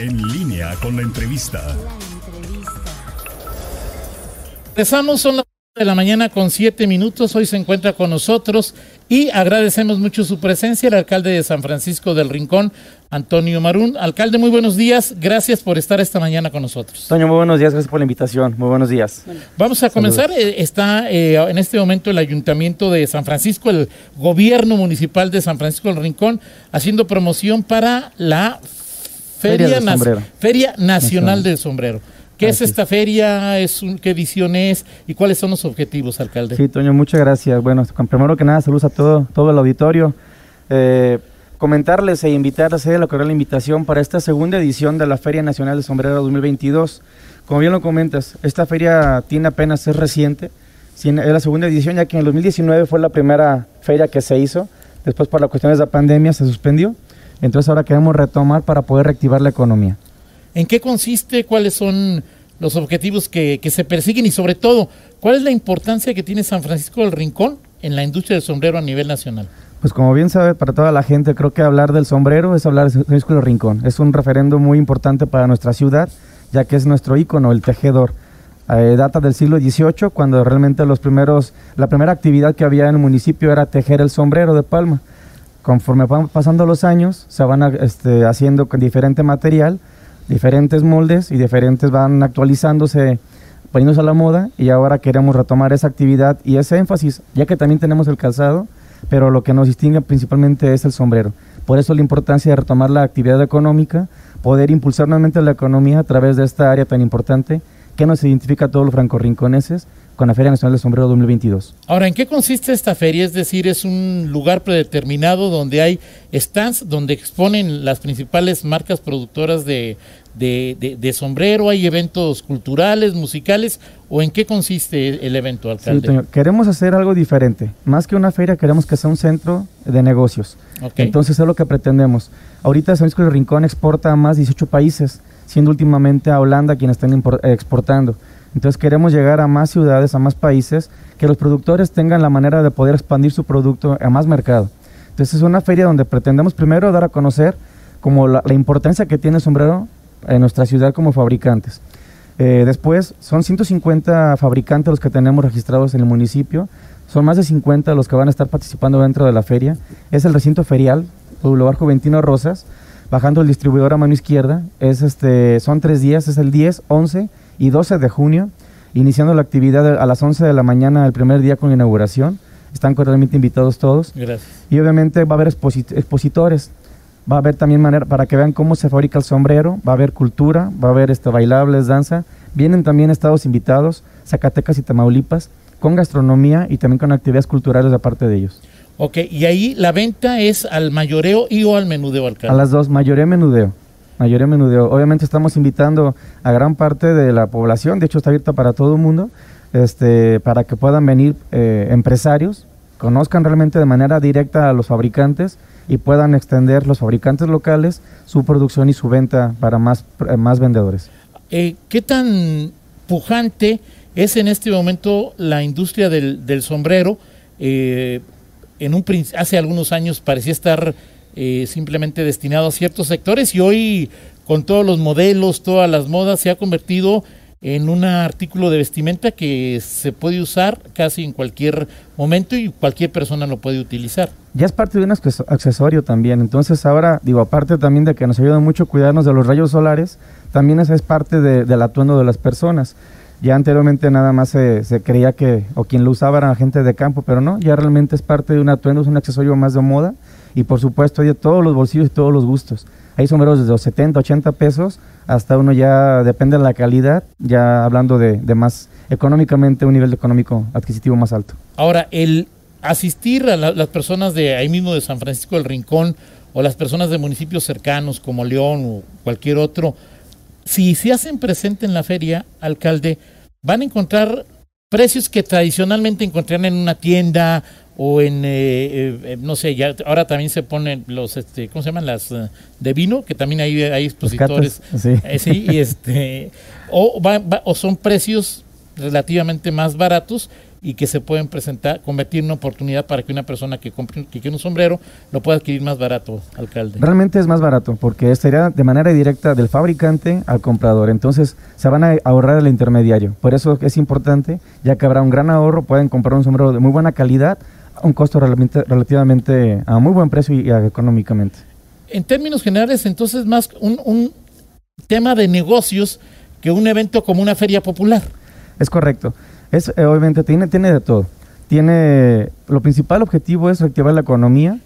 En línea con la entrevista. Empezamos, son las de la mañana con siete minutos. Hoy se encuentra con nosotros y agradecemos mucho su presencia el alcalde de San Francisco del Rincón, Antonio Marún. Alcalde, muy buenos días. Gracias por estar esta mañana con nosotros. Toño, muy buenos días. Gracias por la invitación. Muy buenos días. Vamos a comenzar. Eh, Está eh, en este momento el Ayuntamiento de San Francisco, el Gobierno Municipal de San Francisco del Rincón, haciendo promoción para la Feria, Feria del. Feria Nacional del Sombrero. ¿Qué es esta feria? ¿Es un- ¿Qué edición es? ¿Y cuáles son los objetivos, alcalde? Sí, Toño, muchas gracias. Bueno, primero que nada, saludos a todo, todo el auditorio. Eh, comentarles e invitarles a la cordial invitación para esta segunda edición de la Feria Nacional de Sombrero 2022. Como bien lo comentas, esta feria tiene apenas, es reciente. Es la segunda edición, ya que en el 2019 fue la primera feria que se hizo. Después, por las cuestiones de la pandemia, se suspendió. Entonces, ahora queremos retomar para poder reactivar la economía. ¿En qué consiste? ¿Cuáles son los objetivos que, que se persiguen? Y sobre todo, ¿cuál es la importancia que tiene San Francisco del Rincón en la industria del sombrero a nivel nacional? Pues como bien sabe para toda la gente, creo que hablar del sombrero es hablar de San Francisco del Rincón. Es un referendo muy importante para nuestra ciudad, ya que es nuestro ícono, el tejedor. Eh, data del siglo XVIII, cuando realmente los primeros, la primera actividad que había en el municipio era tejer el sombrero de palma. Conforme van pasando los años, se van a- este, haciendo con diferente material, diferentes moldes y diferentes van actualizándose, poniéndose a la moda y ahora queremos retomar esa actividad y ese énfasis, ya que también tenemos el calzado, pero lo que nos distingue principalmente es el sombrero. Por eso la importancia de retomar la actividad económica, poder impulsar nuevamente la economía a través de esta área tan importante que nos identifica a todos los francorrinconeses con la Feria Nacional del Sombrero 2022. Ahora, ¿en qué consiste esta feria? Es decir, es un lugar predeterminado donde hay stands donde exponen las principales marcas productoras de, de- de- de sombrero, hay eventos culturales, musicales, o en qué consiste el evento, Sí, alcalde? Toño, queremos hacer algo diferente. Más que una feria, queremos que sea un centro de negocios. Entonces es lo que pretendemos. Ahorita San Francisco del Rincón exporta a más de 18 países, siendo últimamente a Holanda quienes están exportando. Entonces queremos llegar a más ciudades, a más países, que los productores tengan la manera de poder expandir su producto a más mercado. Entonces es una feria donde pretendemos primero dar a conocer como la, la importancia que tiene el sombrero en nuestra ciudad como fabricantes. Eh, después, son 150 fabricantes los que tenemos registrados en el municipio. Son más de 50 los que van a estar participando dentro de la feria. Es el recinto ferial, Boulevard Juventino Rosas, bajando el distribuidor a mano izquierda. Es este, son tres días, es el 10, 11 y 12 de junio, iniciando la actividad a las 11 de la mañana el primer día con la inauguración. Están cordialmente invitados todos. Gracias. Y obviamente va a haber exposi- expositores. Va a haber también manera para que vean cómo se fabrica el sombrero. Va a haber cultura, va a haber este, bailables, danza. Vienen también estados invitados, Zacatecas y Tamaulipas, con gastronomía y también con actividades culturales de parte de ellos. Ok, y ahí la venta es al mayoreo y o al menudeo, alcalde. A las dos, mayoría menudeo. Mayoría menudeo. Obviamente estamos invitando a gran parte de la población, de hecho está abierta para todo el mundo, este, para que puedan venir eh, empresarios, conozcan realmente de manera directa a los fabricantes y puedan extender los fabricantes locales su producción y su venta para más, eh, más vendedores. Eh, ¿Qué tan pujante es en este momento la industria del, sombrero? En un hace algunos años parecía estar eh, simplemente destinado a ciertos sectores y hoy con todos los modelos, todas las modas, se ha convertido en un artículo de vestimenta que se puede usar casi en cualquier momento y cualquier persona lo puede utilizar. Ya es parte de un acces- accesorio también. Entonces ahora, digo, aparte también de que nos ayuda mucho cuidarnos de los rayos solares, también esa es parte de- del atuendo de las personas. Ya anteriormente nada más se, se creía que, o quien lo usaba era gente de campo, pero no, ya realmente es parte de un atuendo, es un accesorio más de moda y por supuesto hay de todos los bolsillos y todos los gustos. Hay sombreros desde los 70, 80 pesos hasta uno ya, depende de la calidad, ya hablando de, de más económicamente, un nivel económico adquisitivo más alto. Ahora, el asistir a la- las personas de ahí mismo de San Francisco del Rincón o las personas de municipios cercanos como León o cualquier otro, si se hacen presente en la feria, alcalde, van a encontrar precios que tradicionalmente encontrarían en una tienda o en, eh, eh, no sé, ya ahora también se ponen los, este, ¿cómo se llaman? Las eh, de vino, que también hay, hay expositores. catas, sí. Eh, sí, y este, o, va- va- o son precios relativamente más baratos y que se pueden presentar, convertir en una oportunidad para que una persona que compre que quiere un sombrero lo pueda adquirir más barato, alcalde. Realmente es más barato porque sería de manera directa del fabricante al comprador. Entonces se van a ahorrar el intermediario. Por eso es importante, ya que habrá un gran ahorro, pueden comprar un sombrero de muy buena calidad un costo relativamente, a muy buen precio y, económicamente. En términos generales, entonces más un, un tema de negocios que un evento como una feria popular. Es correcto. Es, eh, obviamente tiene, tiene de todo. Tiene, lo principal objetivo es reactivar la economía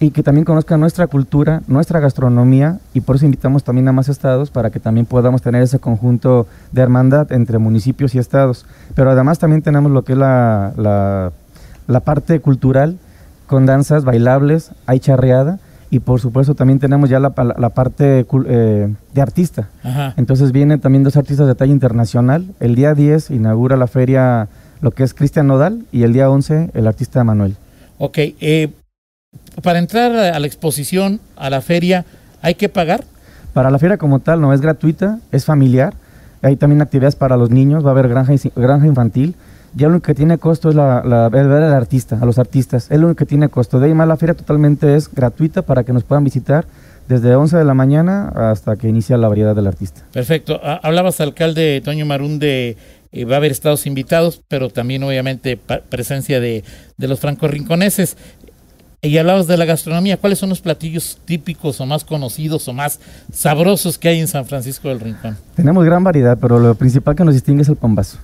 y que también conozcan nuestra cultura, nuestra gastronomía y por eso invitamos también a más estados para que también podamos tener ese conjunto de hermandad entre municipios y estados. Pero además también tenemos lo que es la, la, la parte cultural con danzas bailables, hay charreada y por supuesto también tenemos ya la, parte eh, de artista. Entonces vienen también dos artistas de talla internacional. El día 10 inaugura la feria lo que es Cristian Nodal y el día 11 el artista Manuel. Ok, eh, para entrar a la exposición, a la feria, ¿hay que pagar? Para la feria como tal no es gratuita, es familiar. Hay también actividades para los niños, va a haber granja, granja infantil ya lo único que tiene costo es la, ver al artista, a los artistas. Es lo único que tiene costo. De ahí más la feria totalmente es gratuita para que nos puedan visitar desde 11 de la mañana hasta que inicia la variedad del artista. Perfecto. Hablabas, alcalde Toño Marún, de eh, va a haber estados invitados, pero también obviamente presencia de, de los francos rinconeses. Y hablabas de la gastronomía. ¿Cuáles son los platillos típicos o más conocidos o más sabrosos que hay en San Francisco del Rincón? Tenemos gran variedad, pero lo principal que nos distingue es el pambazo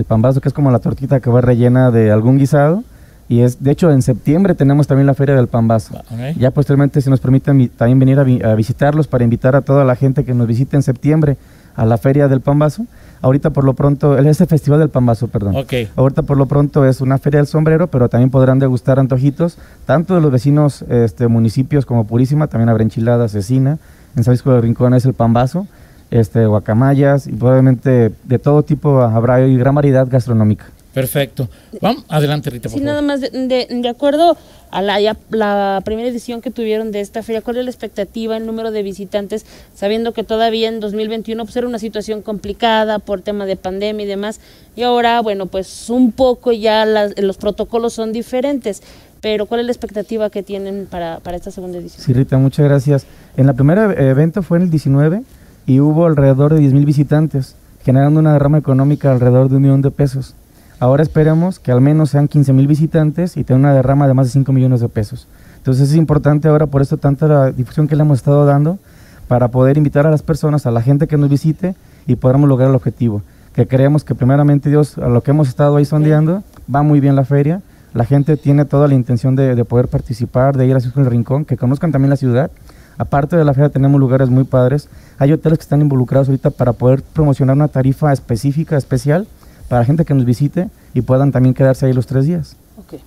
el pambazo que es como la tortita que va rellena de algún guisado. Y es, de hecho, en septiembre tenemos también la Feria del Pambazo. Ah, ya posteriormente, si nos permiten también venir a, visitarlos para invitar a toda la gente que nos visite en septiembre a la Feria del Pambazo. Ahorita por lo pronto, es el Festival del Pambazo, perdón. Ahorita por lo pronto es una Feria del Sombrero, pero también podrán degustar antojitos, tanto de los vecinos este, municipios como Purísima, también habrá enchiladas, cecina. En San Francisco de Rincón es el Pambazo este, guacamayas y probablemente de todo tipo habrá gran variedad gastronómica. Perfecto. Vamos, adelante Rita. Por sí, nada más, de, de, acuerdo a la, la primera edición que tuvieron de esta feria, ¿cuál es la expectativa, el número de visitantes, sabiendo que todavía en 2021 pues, era una situación complicada por tema de pandemia y demás, y ahora, bueno, pues un poco ya los protocolos son diferentes, pero ¿cuál es la expectativa que tienen para, para esta segunda edición? Sí, Rita, muchas gracias. En la primera evento fue en el 19 y hubo alrededor de 10.000 visitantes, generando una derrama económica alrededor de un millón de pesos. Ahora esperemos que al menos sean 15.000 visitantes y tengan una derrama de más de 5 millones de pesos. Entonces es importante ahora, por eso tanta la difusión que le hemos estado dando, para poder invitar a las personas, a la gente que nos visite y podamos lograr el objetivo. Que creemos que primeramente Dios, a lo que hemos estado ahí sondeando, va muy bien la feria. La gente tiene toda la intención de, poder participar, de ir a el Rincón, que conozcan también la ciudad Aparte de la feria tenemos lugares muy padres. Hay hoteles que están involucrados ahorita para poder promocionar una tarifa específica, especial, para gente que nos visite y puedan también quedarse ahí los tres días. Okay.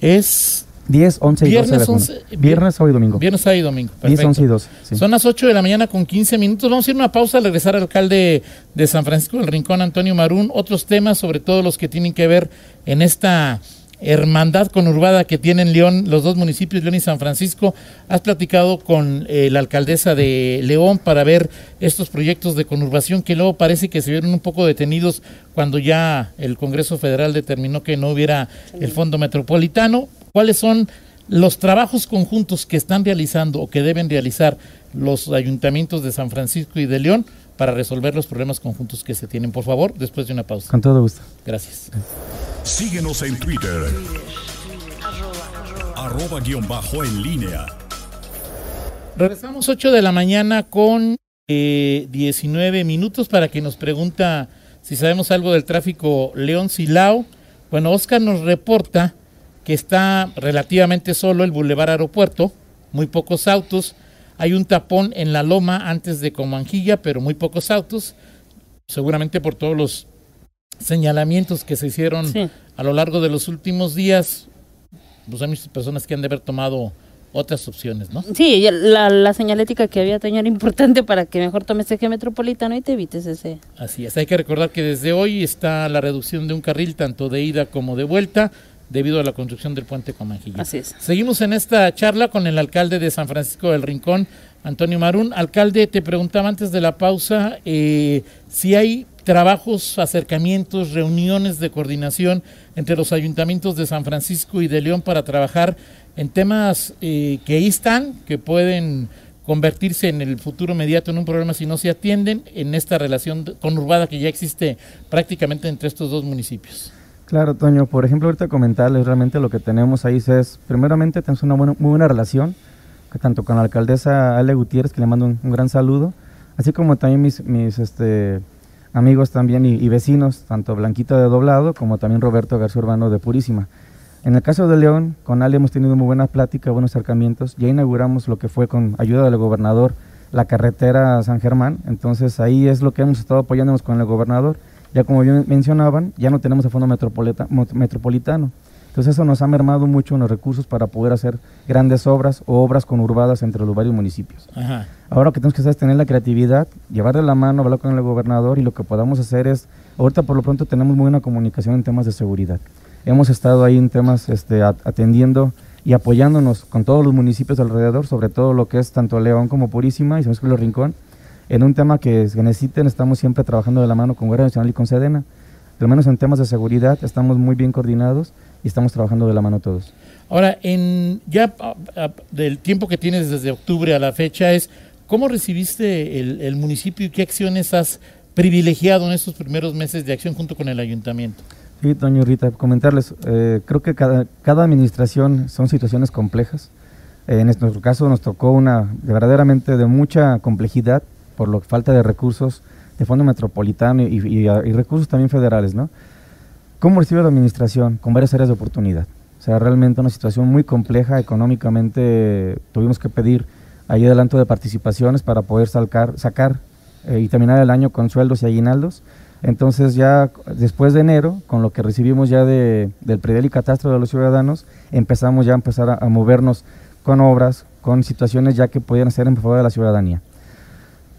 Es 10, 11 y viernes, 12. viernes, sábado y domingo. Viernes, sábado y domingo. 10, 11 y 12. Son las 8 de la mañana con 15 minutos. Vamos a ir a una pausa al regresar al alcalde de San Francisco del Rincón, Antonio Marún. Otros temas, sobre todo los que tienen que ver en esta hermandad conurbada que tienen León, los dos municipios, León y San Francisco. Has platicado con eh, la alcaldesa de León para ver estos proyectos de conurbación que luego parece que se vieron un poco detenidos cuando ya el Congreso Federal determinó que no hubiera el Fondo Metropolitano. ¿Cuáles son los trabajos conjuntos que están realizando o que deben realizar los ayuntamientos de San Francisco y de León para resolver los problemas conjuntos que se tienen? Por favor, después de una pausa. Con todo gusto. Gracias. Síguenos en Twitter. Arroba guion bajo en línea. Regresamos 8 de la mañana con 19 eh, minutos para que nos pregunta si sabemos algo del tráfico León Silao. Bueno, Oscar nos reporta que está relativamente solo el Boulevard Aeropuerto, muy pocos autos. Hay un tapón en la loma antes de Comanjilla, pero muy pocos autos, seguramente por todos los señalamientos que se hicieron a lo largo de los últimos días, pues hay muchas personas que han de haber tomado otras opciones, ¿no? Sí, la, señalética que había tenido era importante para que mejor tomes eje metropolitano y te evites ese. Así es, hay que recordar que desde hoy está la reducción de un carril tanto de ida como de vuelta debido a la construcción del puente Comanjilla. Así es. Seguimos en esta charla con el alcalde de San Francisco del Rincón, Antonio Marún. Alcalde, te preguntaba antes de la pausa eh, si hay trabajos, acercamientos, reuniones de coordinación entre los ayuntamientos de San Francisco y de León para trabajar en temas eh, que ahí están, que pueden convertirse en el futuro inmediato en un problema si no se atienden en esta relación conurbada que ya existe prácticamente entre estos dos municipios. Claro, Toño, por ejemplo, ahorita comentarles realmente lo que tenemos ahí es, primeramente tenemos una muy buena relación, tanto con la alcaldesa Ale Gutiérrez, que le mando un, gran saludo, así como también mis, mis este, amigos también y, vecinos, tanto Blanquita de Doblado como también Roberto García Urbano de Purísima. En el caso de León, con Ale hemos tenido muy buena plática, buenos acercamientos. Ya inauguramos lo que fue con ayuda del gobernador la carretera San Germán. Entonces ahí es lo que hemos estado apoyándonos con el gobernador. Ya como bien mencionaban, ya no tenemos el fondo metropolitano. Entonces eso nos ha mermado mucho en los recursos para poder hacer grandes obras o obras conurbadas entre los varios municipios. Ahora lo que tenemos que hacer es tener la creatividad, llevar de la mano, hablar con el gobernador y lo que podamos hacer es, ahorita por lo pronto tenemos muy buena comunicación en temas de seguridad. Hemos estado ahí en temas este, atendiendo y apoyándonos con todos los municipios alrededor, sobre todo lo que es tanto León como Purísima y San Luis Rincón, en un tema que, que necesiten, estamos siempre trabajando de la mano con Guardia Nacional y con Sedena. Al menos en temas de seguridad estamos muy bien coordinados y estamos trabajando de la mano todos. Ahora, en ya del tiempo que tienes desde octubre a la fecha es cómo recibiste el, municipio y qué acciones has privilegiado en estos primeros meses de acción junto con el ayuntamiento. Sí, Toño Rita, comentarles, eh, creo que cada, cada, administración son situaciones complejas. en nuestro caso nos tocó una verdaderamente de mucha complejidad por lo falta de recursos de fondo metropolitano y, y recursos también federales, ¿no? ¿Cómo recibe la administración? Con varias áreas de oportunidad. O sea, realmente una situación muy compleja económicamente. Tuvimos que pedir ahí adelanto de participaciones para poder sacar, sacar eh, y terminar el año con sueldos y aguinaldos. Entonces ya después de enero, con lo que recibimos ya de, del predel y catastro de los ciudadanos, empezamos ya a empezar a, movernos con obras, con situaciones ya que podían ser en favor de la ciudadanía.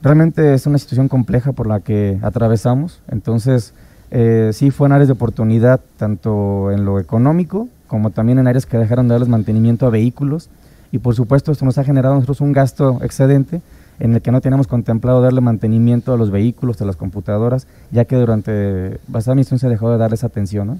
Realmente es una situación compleja por la que atravesamos, entonces eh, sí fue en áreas de oportunidad, tanto en lo económico como también en áreas que dejaron de darles mantenimiento a vehículos. Y por supuesto esto nos ha generado nosotros un gasto excedente en el que no teníamos contemplado darle mantenimiento a los vehículos, a las computadoras, ya que durante bastante misión se dejó de dar esa atención.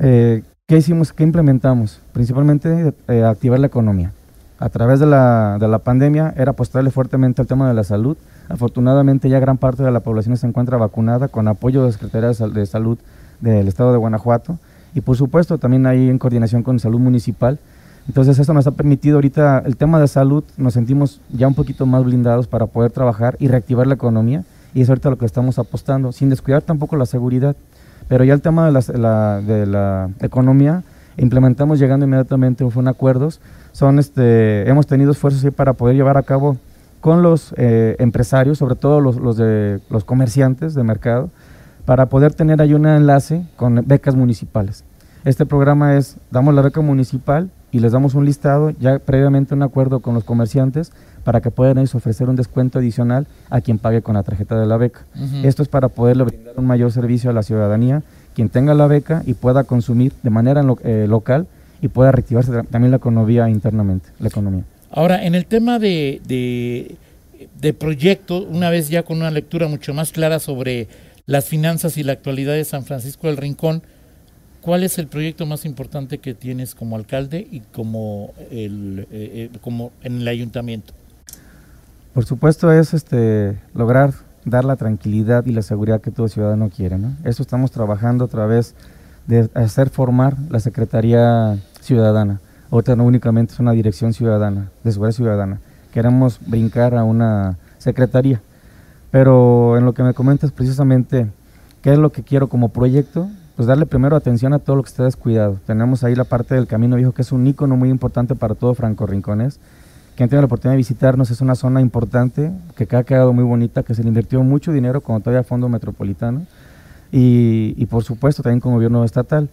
Eh, ¿Qué hicimos? ¿Qué implementamos? Principalmente eh, activar la economía. A través de la, de la pandemia era apostarle fuertemente al tema de la salud, Afortunadamente ya gran parte de la población se encuentra vacunada con apoyo de la Secretaría de Salud del Estado de Guanajuato y por supuesto también ahí en coordinación con Salud Municipal. Entonces eso nos ha permitido ahorita el tema de salud, nos sentimos ya un poquito más blindados para poder trabajar y reactivar la economía y es ahorita lo que estamos apostando, sin descuidar tampoco la seguridad. Pero ya el tema de la, de la economía, implementamos llegando inmediatamente, fue acuerdos, son este, hemos tenido esfuerzos para poder llevar a cabo con los eh, empresarios, sobre todo los, los, de, los comerciantes de mercado, para poder tener ahí un enlace con becas municipales. Este programa es, damos la beca municipal y les damos un listado, ya previamente un acuerdo con los comerciantes, para que puedan ellos ofrecer un descuento adicional a quien pague con la tarjeta de la beca. Esto es para poderle brindar un mayor servicio a la ciudadanía, quien tenga la beca y pueda consumir de manera eh, local y pueda reactivarse también la economía internamente, la economía. Ahora, en el tema de, de, proyecto, una vez ya con una lectura mucho más clara sobre las finanzas y la actualidad de San Francisco del Rincón, ¿cuál es el proyecto más importante que tienes como alcalde y como, el, eh, eh, como en el ayuntamiento? Por supuesto es este lograr dar la tranquilidad y la seguridad que todo ciudadano quiere. ¿no? Eso estamos trabajando a través de hacer formar la Secretaría Ciudadana Otra no únicamente es una dirección ciudadana, de seguridad ciudadana. Queremos brincar a una secretaría. Pero en lo que me comentas precisamente, ¿qué es lo que quiero como proyecto? Pues darle primero atención a todo lo que está descuidado. Tenemos ahí la parte del Camino Viejo, que es un icono muy importante para todo Franco Rincones. Quien tiene la oportunidad de visitarnos es una zona importante, que ha quedado muy bonita, que se le invirtió mucho dinero con todavía fondo metropolitano. Y, y por supuesto también con gobierno estatal.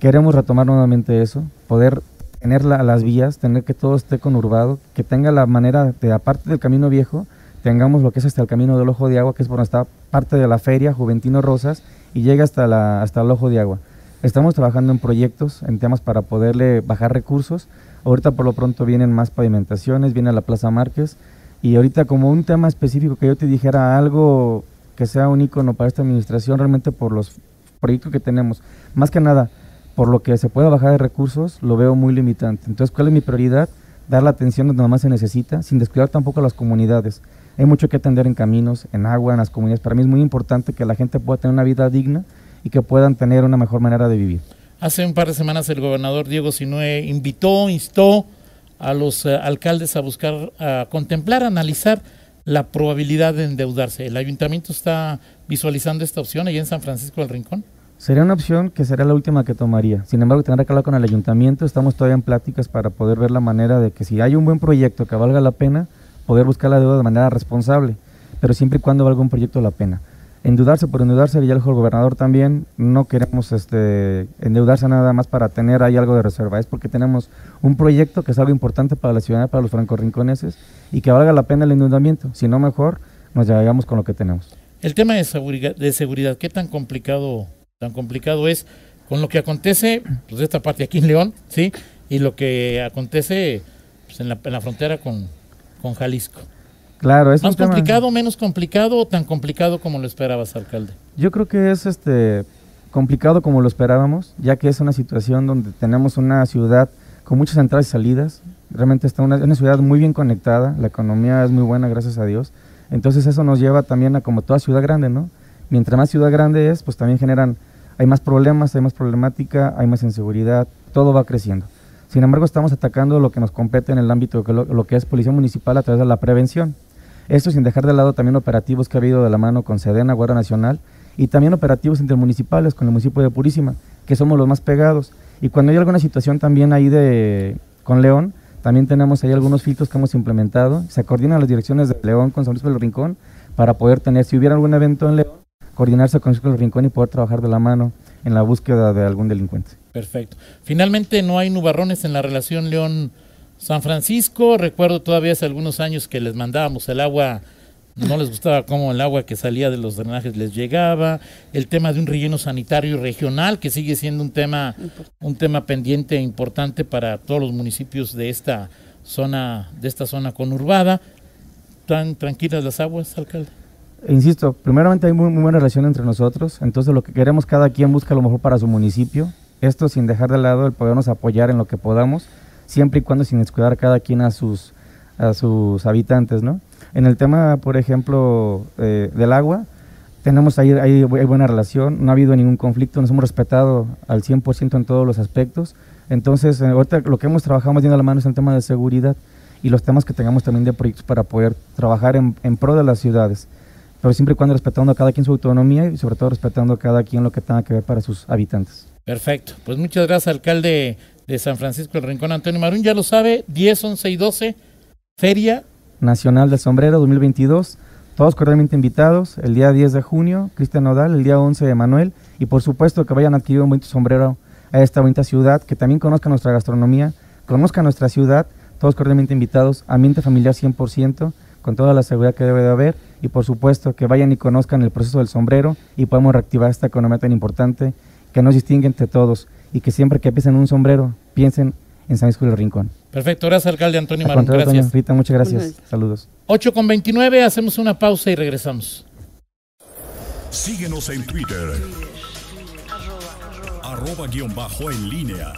Queremos retomar nuevamente eso, poder tener las vías, tener que todo esté conurbado, que tenga la manera de, aparte del camino viejo, tengamos lo que es hasta el camino del ojo de agua, que es por donde está parte de la feria Juventino Rosas, y llega hasta, la, hasta el ojo de agua. Estamos trabajando en proyectos, en temas para poderle bajar recursos. Ahorita por lo pronto vienen más pavimentaciones, viene la Plaza Márquez, y ahorita como un tema específico que yo te dijera algo que sea un icono para esta administración realmente por los proyectos que tenemos. Más que nada, por lo que se pueda bajar de recursos, lo veo muy limitante. Entonces, ¿cuál es mi prioridad? Dar la atención donde más se necesita, sin descuidar tampoco a las comunidades. Hay mucho que atender en caminos, en agua, en las comunidades. Para mí es muy importante que la gente pueda tener una vida digna y que puedan tener una mejor manera de vivir. Hace un par de semanas el gobernador Diego Sinue invitó, instó a los eh, alcaldes a buscar, a contemplar, analizar la probabilidad de endeudarse. ¿El ayuntamiento está visualizando esta opción allá en San Francisco del Rincón? Sería una opción que sería la última que tomaría. Sin embargo, tendrá que hablar con el ayuntamiento. Estamos todavía en pláticas para poder ver la manera de que si hay un buen proyecto que valga la pena, poder buscar la deuda de manera responsable, pero siempre y cuando valga un proyecto la pena. Endeudarse por endeudarse, ya el gobernador también, no queremos este, endeudarse nada más para tener ahí algo de reserva, es porque tenemos un proyecto que es algo importante para la ciudad, para los franco-rinconeses, y que valga la pena el endeudamiento, si no mejor nos llegamos con lo que tenemos. El tema de seguridad, ¿qué tan complicado, tan complicado es con lo que acontece, pues esta parte aquí en León, ¿sí? Y lo que acontece pues, en, la, en la frontera con Jalisco. Claro, es ¿Más complicado, menos complicado o tan complicado como lo esperabas, alcalde? Yo creo que es este complicado como lo esperábamos, ya que es una situación donde tenemos una ciudad con muchas entradas y salidas. Realmente está una, una ciudad muy bien conectada, la economía es muy buena, gracias a Dios. Entonces eso nos lleva también a como toda ciudad grande, ¿no? Mientras más ciudad grande es, pues también generan, hay más problemas, hay más problemática, hay más inseguridad, todo va creciendo. Sin embargo, estamos atacando lo que nos compete en el ámbito de lo, lo que es policía municipal a través de la prevención. Esto sin dejar de lado también operativos que ha habido de la mano con Sedena, Guardia Nacional, y también operativos intermunicipales con el municipio de Purísima, que somos los más pegados. Y cuando hay alguna situación también ahí de con León, también tenemos ahí algunos filtros que hemos implementado. Se coordinan las direcciones de León con San Luis del Rincón para poder tener, si hubiera algún evento en León, coordinarse con San Luis del Rincón y poder trabajar de la mano en la búsqueda de algún delincuente. Perfecto. Finalmente, no hay nubarrones en la relación León San Francisco, recuerdo todavía hace algunos años que les mandábamos el agua, no les gustaba cómo el agua que salía de los drenajes les llegaba, el tema de un relleno sanitario regional que sigue siendo un tema un tema pendiente e importante para todos los municipios de esta zona de esta zona conurbada. ¿Tan tranquilas las aguas, alcalde? Insisto, primeramente hay muy, muy buena relación entre nosotros, entonces lo que queremos cada quien busca lo mejor para su municipio, esto sin dejar de lado el podernos apoyar en lo que podamos siempre y cuando sin descuidar cada quien a sus, a sus habitantes, ¿no? En el tema, por ejemplo, eh, del agua, tenemos ahí, ahí, hay buena relación, no ha habido ningún conflicto, nos hemos respetado al 100% en todos los aspectos. Entonces, eh, ahorita lo que hemos trabajado más bien a la mano es el tema de seguridad y los temas que tengamos también de proyectos para poder trabajar en, en pro de las ciudades, pero siempre y cuando respetando a cada quien su autonomía y sobre todo respetando a cada quien lo que tenga que ver para sus habitantes. Perfecto. Pues muchas gracias, alcalde de San Francisco del Rincón, Antonio Marún. Ya lo sabe, 10, 11 y 12, Feria Nacional del Sombrero 2022. Todos cordialmente invitados. El día 10 de junio, Cristian Nodal. El día 11 de Manuel. Y por supuesto que vayan a adquirir un bonito sombrero a esta bonita ciudad. Que también conozcan nuestra gastronomía, conozcan nuestra ciudad. Todos cordialmente invitados. Ambiente familiar 100%, con toda la seguridad que debe de haber. Y por supuesto que vayan y conozcan el proceso del sombrero y podemos reactivar esta economía tan importante que nos distingue entre todos y que siempre que piensen en un sombrero, piensen en San Luis del Rincón. Perfecto, gracias alcalde Antonio contrario, Gracias. doña Rita, muchas gracias. Saludos. 8 con 29, hacemos una pausa y regresamos. Síguenos en Twitter. Arroba guion bajo en línea.